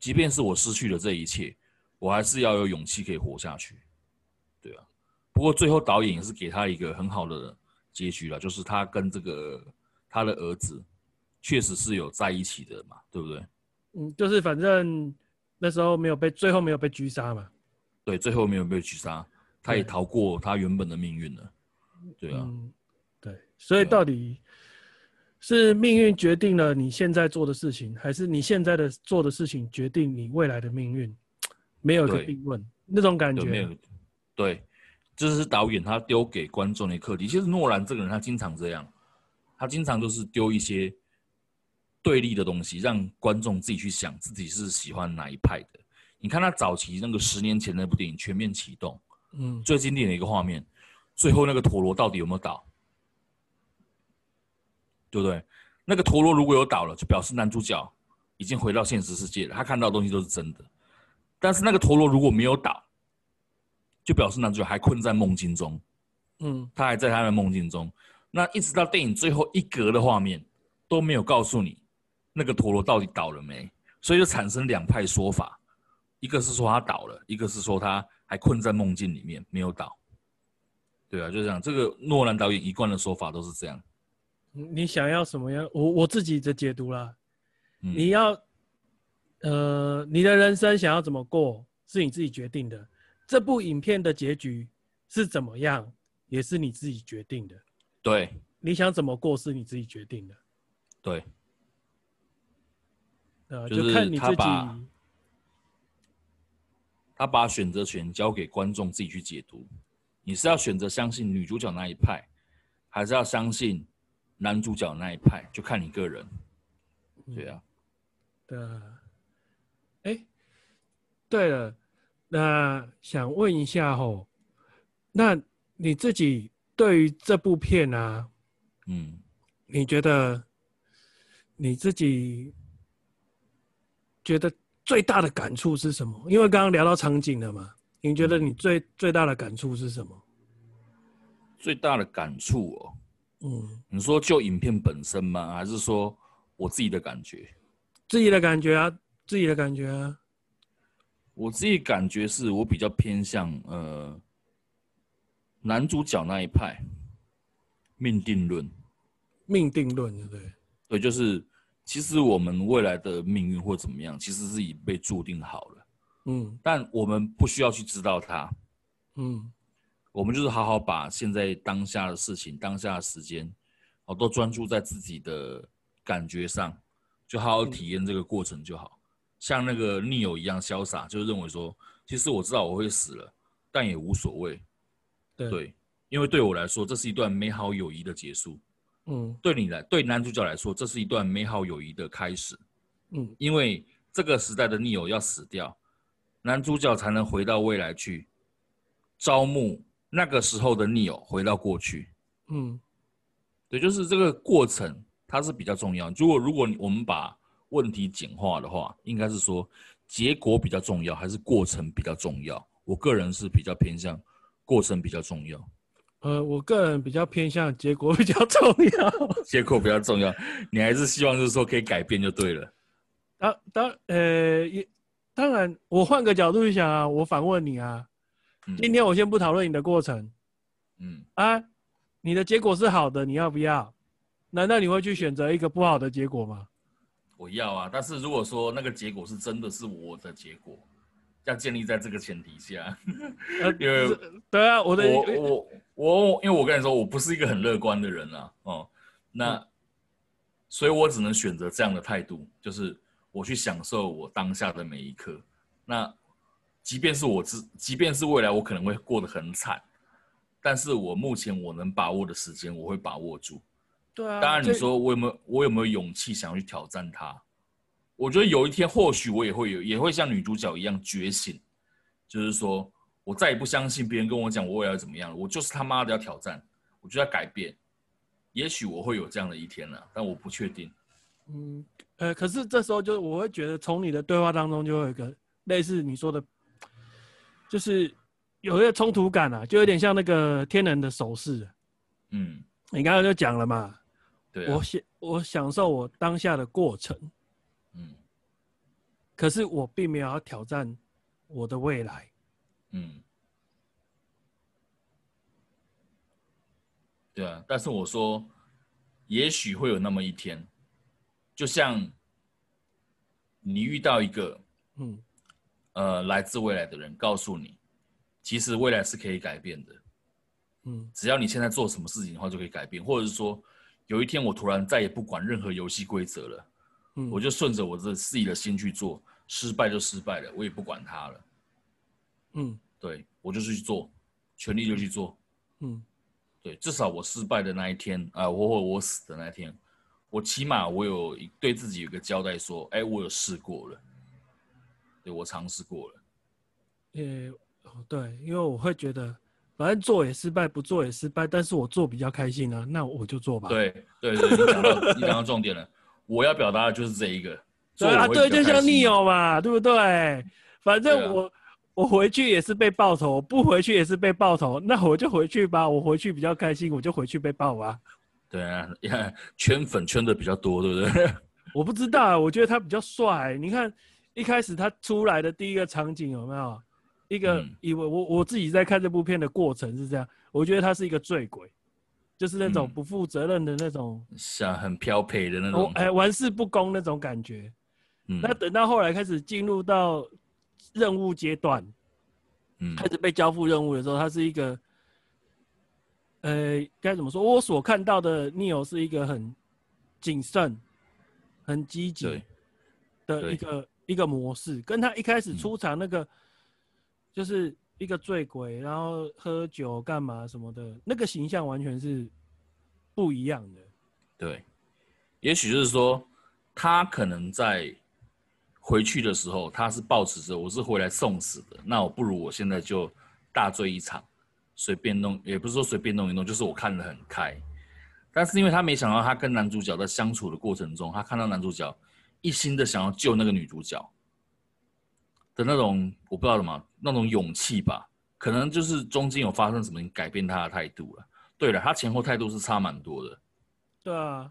即便是我失去了这一切，我还是要有勇气可以活下去，对啊。不过最后导演也是给他一个很好的结局了，就是他跟这个他的儿子确实是有在一起的嘛，对不对？嗯，就是反正那时候没有被，最后没有被狙杀嘛。对，最后没有被狙杀，他也逃过他原本的命运了。对啊，嗯，对，所以到底。是命运决定了你现在做的事情，还是你现在的做的事情决定你未来的命运？没有一个定论，那种感觉。没有，对，这是导演他丢给观众的课题。其实诺兰这个人他经常这样，他经常都是丢一些对立的东西，让观众自己去想自己是喜欢哪一派的。你看他早期那个十年前那部电影《全面启动》，嗯，最经典的一个画面，最后那个陀螺到底有没有倒？对不对？那个陀螺如果有倒了，就表示男主角已经回到现实世界了，他看到的东西都是真的。但是那个陀螺如果没有倒，就表示男主角还困在梦境中。嗯，他还在他的梦境中。那一直到电影最后一格的画面都没有告诉你那个陀螺到底倒了没，所以就产生两派说法，一个是说他倒了，一个是说他还困在梦境里面没有倒。对啊，就这样。这个诺兰导演一贯的说法都是这样。你想要什么样？我我自己的解读啦。嗯、你要，呃，你的人生想要怎么过，是你自己决定的。这部影片的结局是怎么样，也是你自己决定的。对，你想怎么过是你自己决定的。对，呃，就看你自己。他，把选择权交给观众自己去解读。你是要选择相信女主角那一派，还是要相信？男主角那一派就看你个人，对啊，对啊，哎，对了，那想问一下吼，那你自己对于这部片啊，嗯，你觉得你自己觉得最大的感触是什么？因为刚刚聊到场景了嘛，你觉得你最最大的感触是什么？最大的感触哦。嗯，你说就影片本身吗？还是说我自己的感觉？自己的感觉啊，自己的感觉啊。我自己感觉是我比较偏向呃男主角那一派，命定论。命定论，对不对？对，就是其实我们未来的命运或怎么样，其实是已被注定好了。嗯，但我们不需要去知道它。嗯。我们就是好好把现在当下的事情、当下的时间，哦，都专注在自己的感觉上，就好好体验这个过程就好。像那个 Neo 一样潇洒，就认为说，其实我知道我会死了，但也无所谓。对，对，因为对我来说，这是一段美好友谊的结束。嗯，对你来，对男主角来说，这是一段美好友谊的开始。嗯，因为这个时代的 Neo 要死掉，男主角才能回到未来去招募。那个时候的 Neo 回到过去，嗯，对，就是这个过程它是比较重要。如果如果我们把问题简化的话，应该是说结果比较重要，还是过程比较重要？我个人是比较偏向过程比较重要。呃，我个人比较偏向结果比较重要。<laughs> 结果比较重要，你还是希望就是说可以改变就对了。当当呃，也当然，我换个角度去想啊，我反问你啊。今天我先不讨论你的过程，嗯啊，你的结果是好的，你要不要？难道你会去选择一个不好的结果吗？我要啊，但是如果说那个结果是真的是我的结果，要建立在这个前提下，<laughs> 因为对啊，我的我我我，因为我跟你说，我不是一个很乐观的人啊，哦，那，嗯、所以我只能选择这样的态度，就是我去享受我当下的每一刻。那即便是我知，即便是未来我可能会过得很惨，但是我目前我能把握的时间，我会把握住。对啊，当然你说我有没有我有没有勇气想要去挑战它？我觉得有一天或许我也会有，也会像女主角一样觉醒，就是说我再也不相信别人跟我讲我未来怎么样，我就是他妈的要挑战，我就要改变。也许我会有这样的一天了，但我不确定。嗯，呃，可是这时候就我会觉得从你的对话当中就会有一个类似你说的，就是有一个冲突感啊，就有点像那个天人的手势。嗯，你刚刚就讲了嘛。对啊、我享我享受我当下的过程，嗯，可是我并没有要挑战我的未来，嗯，对啊，但是我说，也许会有那么一天，就像你遇到一个，嗯，呃，来自未来的人，告诉你，其实未来是可以改变的，嗯，只要你现在做什么事情的话，就可以改变，或者是说。有一天，我突然再也不管任何游戏规则了，嗯，我就顺着我这自己的心去做，失败就失败了，我也不管他了，嗯，对，我就是去做，全力就去做，嗯，对，至少我失败的那一天啊，呃，我或我死的那一天，我起码我有对自己有个交代，说，哎，我有试过了，对，我尝试过了，呃，对，因为我会觉得。反正做也失败，不做也失败，但是我做比较开心啊，那我就做吧。对对对，你讲到你讲到重点了，我要表达的就是这一个。<laughs> 对啊，对，就像 Neo 嘛，对不对？反正我、啊、我回去也是被爆头，不回去也是被爆头，那我就回去吧。我回去比较开心，我就回去被爆吧。对啊，圈粉圈的比较多，对不对？<laughs> 我不知道，我觉得他比较帅。你看一开始他出来的第一个场景有没有？一个以为我我自己在看这部片的过程是这样，我觉得他是一个醉鬼，就是那种不负责任的那种，像很飘配的那种，哎，玩世不恭那种感觉。嗯，那等到后来开始进入到任务阶段，嗯，开始被交付任务的时候，他是一个，呃，该怎么说？我所看到的 Neo 是一个很谨慎、很积极的一个一个模式，跟他一开始出场那个。就是一个醉鬼，然后喝酒干嘛什么的，那个形象完全是不一样的。对，也许就是说，他可能在回去的时候，他是抱持着我是回来送死的，那我不如我现在就大醉一场，随便弄，也不是说随便弄一弄，就是我看得很开。但是因为他没想到，他跟男主角在相处的过程中，他看到男主角一心的想要救那个女主角。的那种我不知道什么那种勇气吧，可能就是中间有发生什么改变他的态度了。对了，他前后态度是差蛮多的。对啊，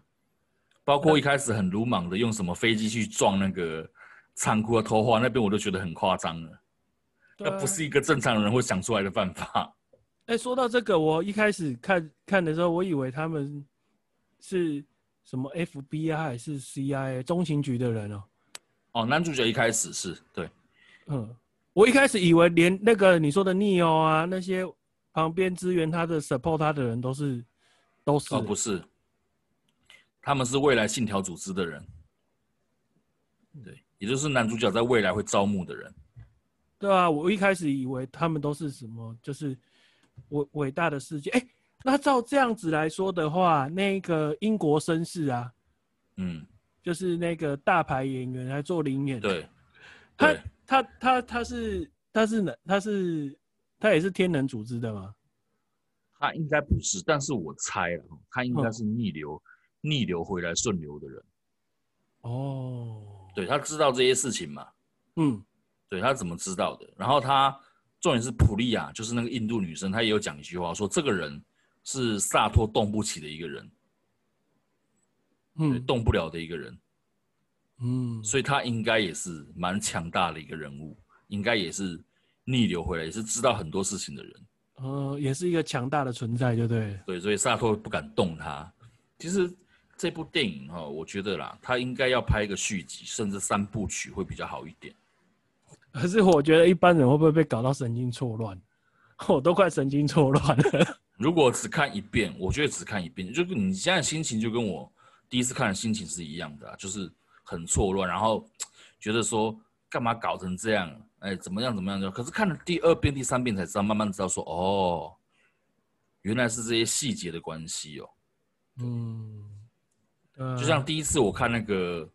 包括一开始很鲁莽的用什么飞机去撞那个仓库的头花那边，我都觉得很夸张了。那不是一个正常人会想出来的办法。哎，说到这个，我一开始看看的时候，我以为他们是什么 FBI 还是 CIA 中情局的人哦。哦，男主角一开始是对。嗯，我一开始以为连那个你说的 Neo 啊，那些旁边支援他的 support 他的人都是都是。哦，不是，他们是未来信条组织的人，对，也就是男主角在未来会招募的人。对啊，我一开始以为他们都是什么，就是伟伟大的世界。哎，那照这样子来说的话，那个英国绅士啊，嗯，就是那个大牌演员来做临演，对，他。他他他是他是哪他是他也是天能组织的吗？他应该不是，但是我猜了，他应该是逆流、嗯、逆流回来顺流的人。哦，对，他知道这些事情嘛？嗯，对，他怎么知道的？然后他重点是普利亚，就是那个印度女生，她也有讲一句话，说这个人是萨托动不起的一个人，嗯，动不了的一个人。嗯，所以他应该也是蛮强大的一个人物，应该也是逆流回来，也是知道很多事情的人。呃，也是一个强大的存在，对不对？对，所以萨托不敢动他。其实这部电影哈，我觉得啦，他应该要拍一个续集，甚至三部曲会比较好一点。<laughs> 可是我觉得一般人会不会被搞到神经错乱？<laughs> 我都快神经错乱了。<laughs> 如果只看一遍，我觉得只看一遍，就你现在心情就跟我第一次看的心情是一样的，就是很错乱，然后 <tsk> 觉得说干嘛搞成这样？哎，怎么样怎么样？可是看了第二遍、第三遍才知道，慢慢知道说哦，原来是这些细节的关系哦。嗯。就像第一次我看那个，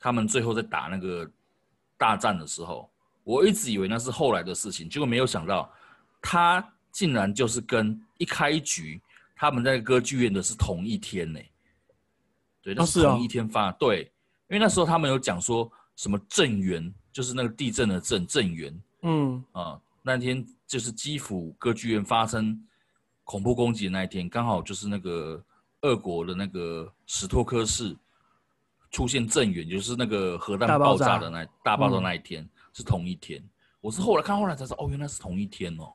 他们最后在打那个大战的时候，我一直以为那是后来的事情，结果没有想到，他竟然就是跟一开局他们在歌剧院的是同一天呢。对，那是同一天发。对，因为那时候他们有讲说什么震源，就是那个地震的震震源。嗯啊，那天就是基辅歌剧院发生恐怖攻击的那一天，刚好就是那个。俄国的那个史托克市出现震源，就是那个核弹爆炸的那大爆炸那一天，是同一天。我是后来看，后来才知道，哦，原来是同一天哦。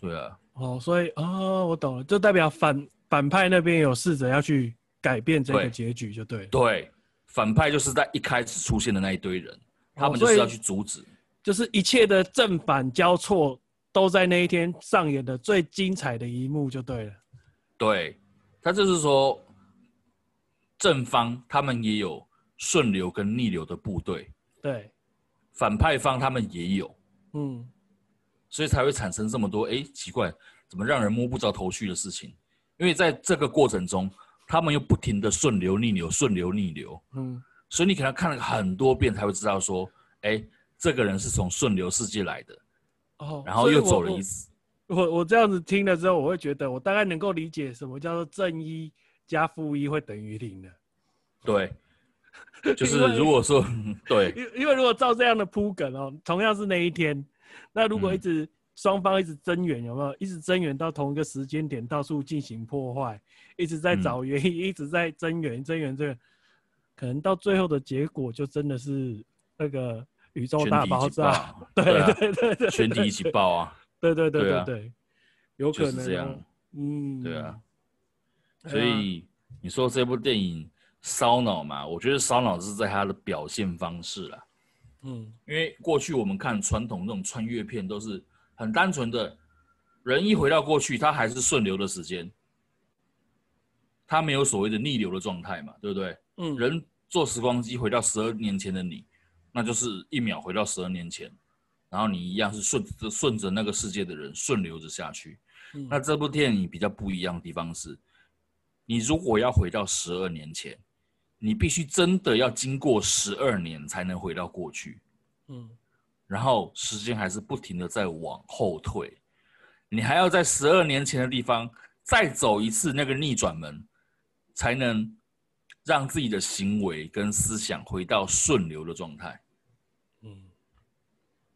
对啊，哦，所以哦，我懂了，就代表反反派那边有试着要去改变这个结局，就对。对，反派就是在一开始出现的那一堆人，他们就是要去阻止，就是一切的正反交错都在那一天上演的最精彩的一幕，就对了。对。他就是说，正方他们也有顺流跟逆流的部队，对，反派方他们也有，嗯，所以才会产生这么多哎奇怪，怎么让人摸不着头绪的事情？因为在这个过程中，他们又不停的顺流逆流，顺流逆流，嗯，所以你可能看了很多遍才会知道说，哎，这个人是从顺流世界来的，哦，然后又走了一次。我我这样子听了之后，我会觉得我大概能够理解什么叫做正一加负一会等于零的。对，<laughs> 就是如果说 <laughs> 对，因因为如果照这样的铺梗哦，同样是那一天，那如果一直双、嗯、方一直增援，有没有一直增援到同一个时间点到处进行破坏，一直在找原因，嗯、一直在增援增援这个，可能到最后的结果就真的是那个宇宙大爆炸，<laughs> 对对，对，全体一起爆啊！对对对对对，对啊、有可能、就是、这样，嗯，对啊，所以你说这部电影烧脑嘛？我觉得烧脑是在它的表现方式啦，嗯，因为过去我们看传统那种穿越片都是很单纯的，人一回到过去，他还是顺流的时间，他没有所谓的逆流的状态嘛，对不对？嗯，人坐时光机回到十二年前的你，那就是一秒回到十二年前。然后你一样是顺着顺着那个世界的人顺流着下去，嗯，那这部电影比较不一样的地方是，你如果要回到十二年前，你必须真的要经过十二年才能回到过去，嗯，然后时间还是不停的在往后退，你还要在十二年前的地方再走一次那个逆转门，才能让自己的行为跟思想回到顺流的状态。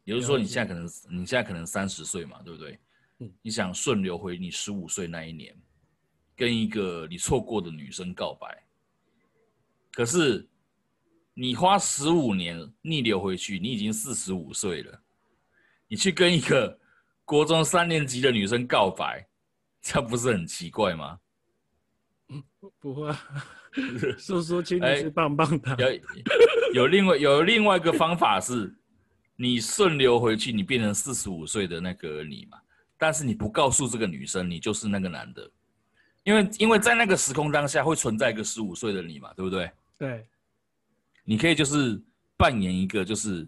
也就是说，你现在可能你现在可能三十岁嘛，对不对？嗯，你想顺流回你十五岁那一年，跟一个你错过的女生告白，可是你花十五年逆流回去，你已经四十五岁了，你去跟一个国中三年级的女生告白，这不是很奇怪吗？嗯，<laughs> 不会，<laughs> 叔叔请你吃棒棒糖。有有另外有另外一个方法是。你顺流回去，你变成四十五岁的那个你嘛？但是你不告诉这个女生，你就是那个男的，因为因为在那个时空当下会存在一个十五岁的你嘛，对不对？对，你可以就是扮演一个就是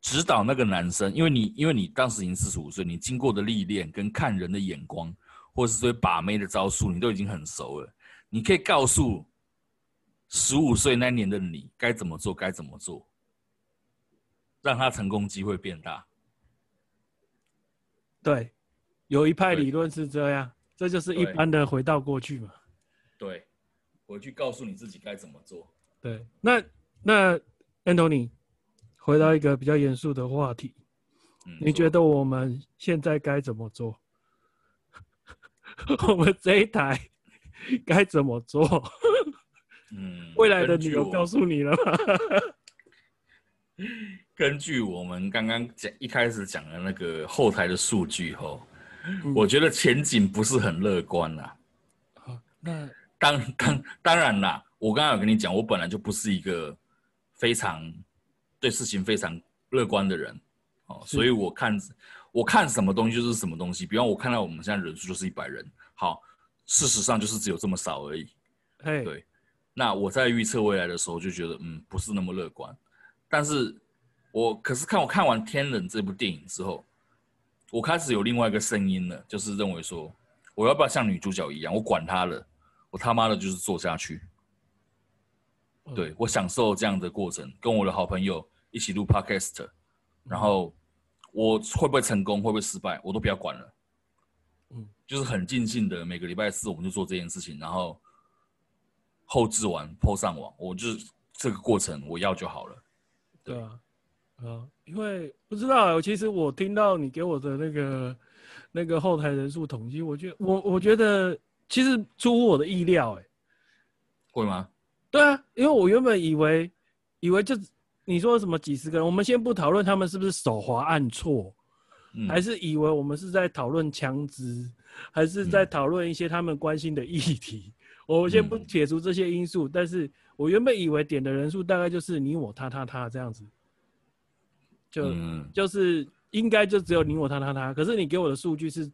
指导那个男生，因为你因为你当时已经四十五岁，你经过的历练跟看人的眼光，或者是对把妹的招数，你都已经很熟了。你可以告诉十五岁那年的你该怎么做，该怎么做。让他成功机会变大。对，有一派理论是这样，这就是一般的回到过去嘛。对，回去告诉你自己该怎么做。对，那那 Anthony，回到一个比较严肃的话题，嗯，你觉得我们现在该怎么做？<laughs> 我们这一台该怎么做？嗯，未来的女友告诉你了吗？<laughs> 根据我们刚刚讲一开始讲的那个后台的数据后，我觉得前景不是很乐观呐。那当当当然啦，我刚刚有跟你讲，我本来就不是一个非常对事情非常乐观的人，哦，所以我看我看什么东西就是什么东西。比方我看到我们现在人数就是一百人，好，事实上就是只有这么少而已。嘿，对。那我在预测未来的时候就觉得，嗯，不是那么乐观。但是我可是看我看完《天冷》这部电影之后，我开始有另外一个声音了，就是认为说，我要不要像女主角一样，我管他了，我他妈的就是做下去。对，我享受这样的过程，跟我的好朋友一起录 podcast，然后我会不会成功，会不会失败，我都不要管了。嗯，就是很尽兴的，每个礼拜四我们就做这件事情，然后后置完 po 上网，我就是这个过程我要就好了。对，对啊，啊，因为不知道，其实我听到你给我的那个那个后台人数统计，我觉得我我觉得其实出乎我的意料，哎，会吗？对啊，因为我原本以为，以为就你说什么几十个人，我们先不讨论他们是不是手滑按错，嗯，还是以为我们是在讨论枪支，还是在讨论一些他们关心的议题。嗯，我先不解除这些因素，嗯，但是我原本以为点的人数大概就是你我他他他这样子，就，嗯，就是应该就只有你我他他他，可是你给我的数据是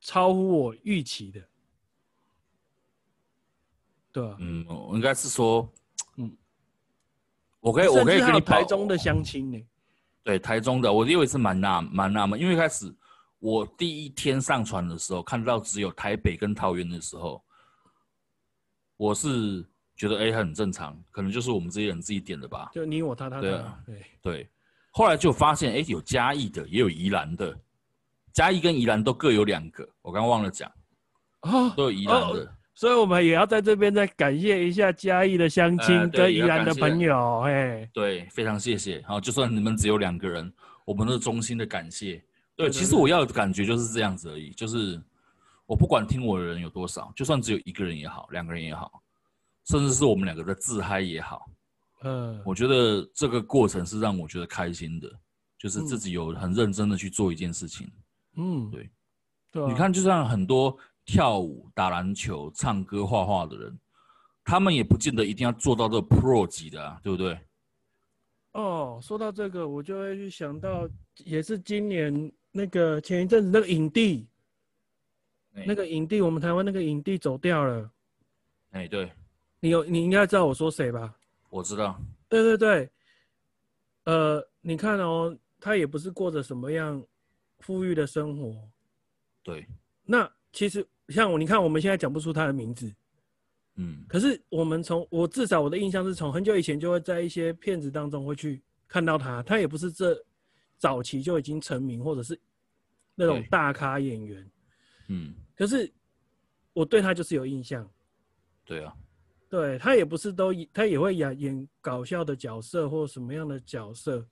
超乎我预期的。对啊，嗯，我应该是说，嗯，我可以，我可以跟你台中的相亲呢，对，台中的，我以为是蛮纳蛮纳闷，因为一开始我第一天上传的时候，看到只有台北跟桃园的时候，我是觉得哎很正常，可能就是我们这些人自己点的吧，就你我他他他，对啊，对对，后来就发现哎有嘉义的，也有宜兰的，嘉义跟宜兰都各有两个，我刚刚忘了讲，啊，都有宜兰的。哦所以，我们也要在这边再感谢一下嘉义的乡亲跟宜兰的朋友，哎，对，非常谢谢。好，就算你们只有两个人，我们都是衷心的感谢。对，其实我要的感觉就是这样子而已，就是我不管听我的人有多少，就算只有一个人也好，两个人也好，甚至是我们两个的自嗨也好，嗯，我觉得这个过程是让我觉得开心的，就是自己有很认真的去做一件事情。嗯，对，对，你看，就像很多。跳舞、打篮球、唱歌、画画的人，他们也不见得一定要做到这个 pro 级的啊，对不对？哦，说到这个，我就会去想到，也是今年那个前一阵子那个影帝，欸、那个影帝，我们台湾那个影帝走掉了。哎、欸，对，你有你应该知道我说谁吧？我知道。对对对，呃，你看哦，他也不是过着什么样富裕的生活。对，那其实。像我，你看我们现在讲不出他的名字，嗯，可是我们从我至少我的印象是从很久以前就会在一些片子当中会去看到他，他也不是这早期就已经成名或者是那种大咖演员，嗯，可是我对他就是有印象，对啊，对他也不是都他也会演演搞笑的角色或什么样的角色，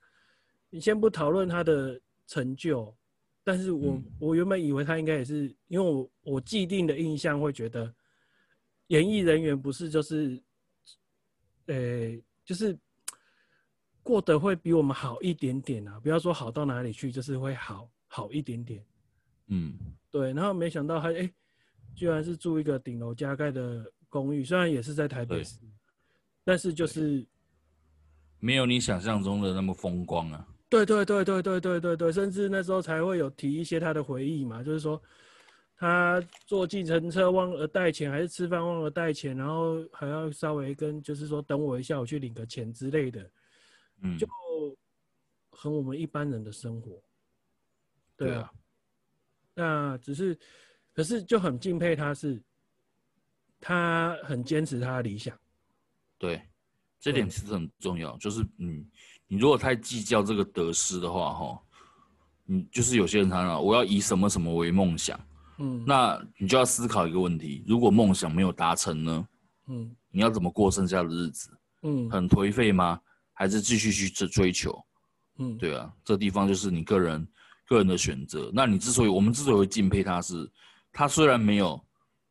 你先不讨论他的成就。但是我、嗯、我原本以为他应该也是，因为我我既定的印象会觉得，演艺人员不是就是，呃、欸，就是过得会比我们好一点点啊，不要说好到哪里去，就是会好好一点点。嗯，对。然后没想到他哎、欸，居然是住一个顶楼加盖的公寓，虽然也是在台北市，但是就是没有你想象中的那么风光啊。对对对对对对对对，甚至那时候才会有提一些他的回忆嘛，就是说他坐计程车忘了带钱，还是吃饭忘了带钱，然后还要稍微跟就是说等我一下，我去领个钱之类的，嗯，就很我们一般人的生活，对啊，那只是，可是就很敬佩他是，他很坚持他的理想，对，这点其实很重要，就是嗯。你如果太计较这个得失的话，哈，你就是有些人常常我要以什么什么为梦想，嗯，那你就要思考一个问题：如果梦想没有达成呢？嗯，你要怎么过剩下的日子？嗯，很颓废吗？还是继续去追追求？嗯，对啊，这地方就是你个人个人的选择。那你之所以我们之所以会敬佩他是，他虽然没有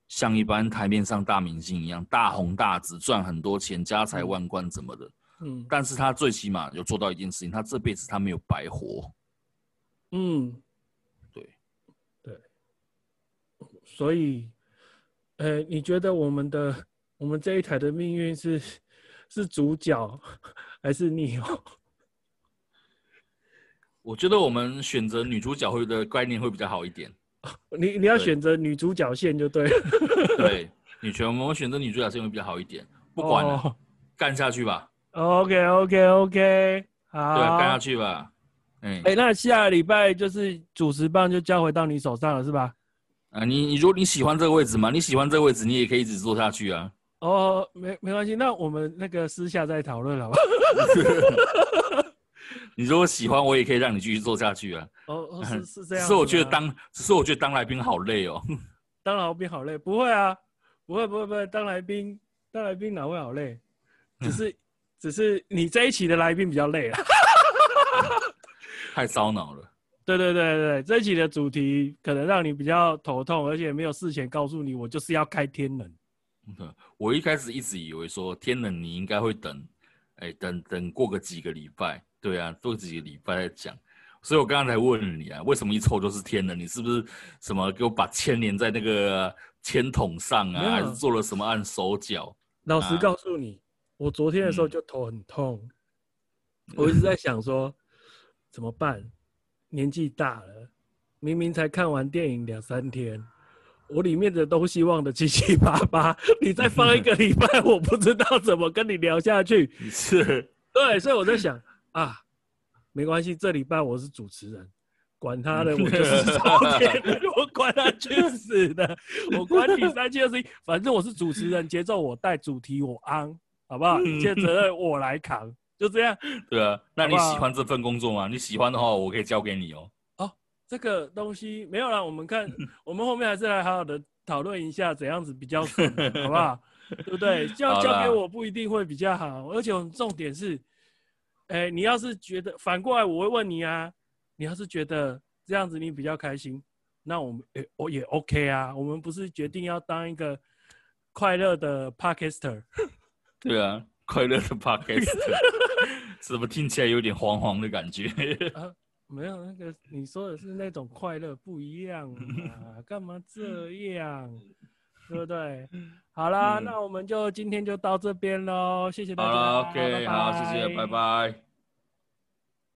像一般台面上大明星一样大红大紫赚很多钱家财万贯怎么的。嗯，但是他最起码有做到一件事情，他这辈子他没有白活。嗯，对，对，所以，呃，你觉得我们的我们这一台的命运是是主角还是逆哦？我觉得我们选择女主角会的概念会比较好一点。<laughs> 你你要选择女主角线就对了。<laughs> 对，<laughs> 女权我们选择女主角线会比较好一点。不管了，干、oh. 下去吧。OK OK OK，好，对，干下去吧。哎、欸，那下礼拜就是主持棒就交回到你手上了，是吧？啊，你你如果你喜欢这个位置嘛，你喜欢这个位置，你也可以一直做下去啊。哦，没没关系，那我们那个私下再讨论好吧？你如果喜欢，我也可以让你继续做下去啊。哦 <laughs> 哦，是是这样。只是我觉得当，只是我觉得当来宾好累哦。<laughs> 当来宾好累？不会啊，不会不会不会，当来宾当来宾哪会好累？只是 <laughs> 只是你这一期的来宾比较累啊。太烧脑了。对对对对，这一期的主题可能让你比较头痛，而且没有事前告诉你，我就是要开天冷。我一开始一直以为说天冷你应该会等，哎，等等过个几个礼拜，对啊，做几个礼拜再讲。所以我刚刚才问你啊，为什么一抽就是天呢？你是不是什么给我把铅连在那个签筒上啊？还是做了什么按手脚？老实告诉你，啊、我昨天的时候就头很痛，嗯、我一直在想说怎么办？年纪大了，明明才看完电影两三天，我里面的东西忘得七七八八。你再放一个礼拜，我不知道怎么跟你聊下去。<laughs> 是，对，所以我在想啊，没关系，这礼拜我是主持人，管他的，我就 <laughs> 是抽天的，我管他去死的，我管你三七二十一，反正我是主持人，节奏我带，主题我安，好不好？一切责任我来扛。就这样，对啊，那你喜欢这份工作吗？好好，你喜欢的话，我可以交给你哦。哦，这个东西没有啦，我们看，<laughs> 我们后面还是来好好的讨论一下，怎样子比较顺，好不好？<laughs> 对不对？交交给我不一定会比较好，好而且重点是，哎、欸，你要是觉得反过来，我会问你啊，你要是觉得这样子你比较开心，那我们哎，我、欸、也 OK 啊，我们不是决定要当一个快乐的 Podcaster？<laughs> 对啊。快乐的 podcast <laughs> 怎么听起来有点黄黄的感觉？<laughs> 啊，没有那个，你说的是那种快乐不一样啊，干嘛这样？对不对？好啦，嗯、那我们就今天就到这边喽，谢谢大家。好了，OK，拜拜，好，谢谢，拜拜。